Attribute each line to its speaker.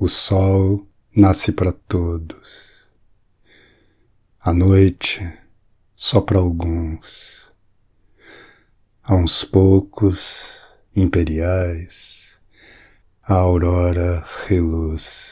Speaker 1: O sol nasce para todos. A noite só para alguns. A uns poucos imperiais, a aurora reluz.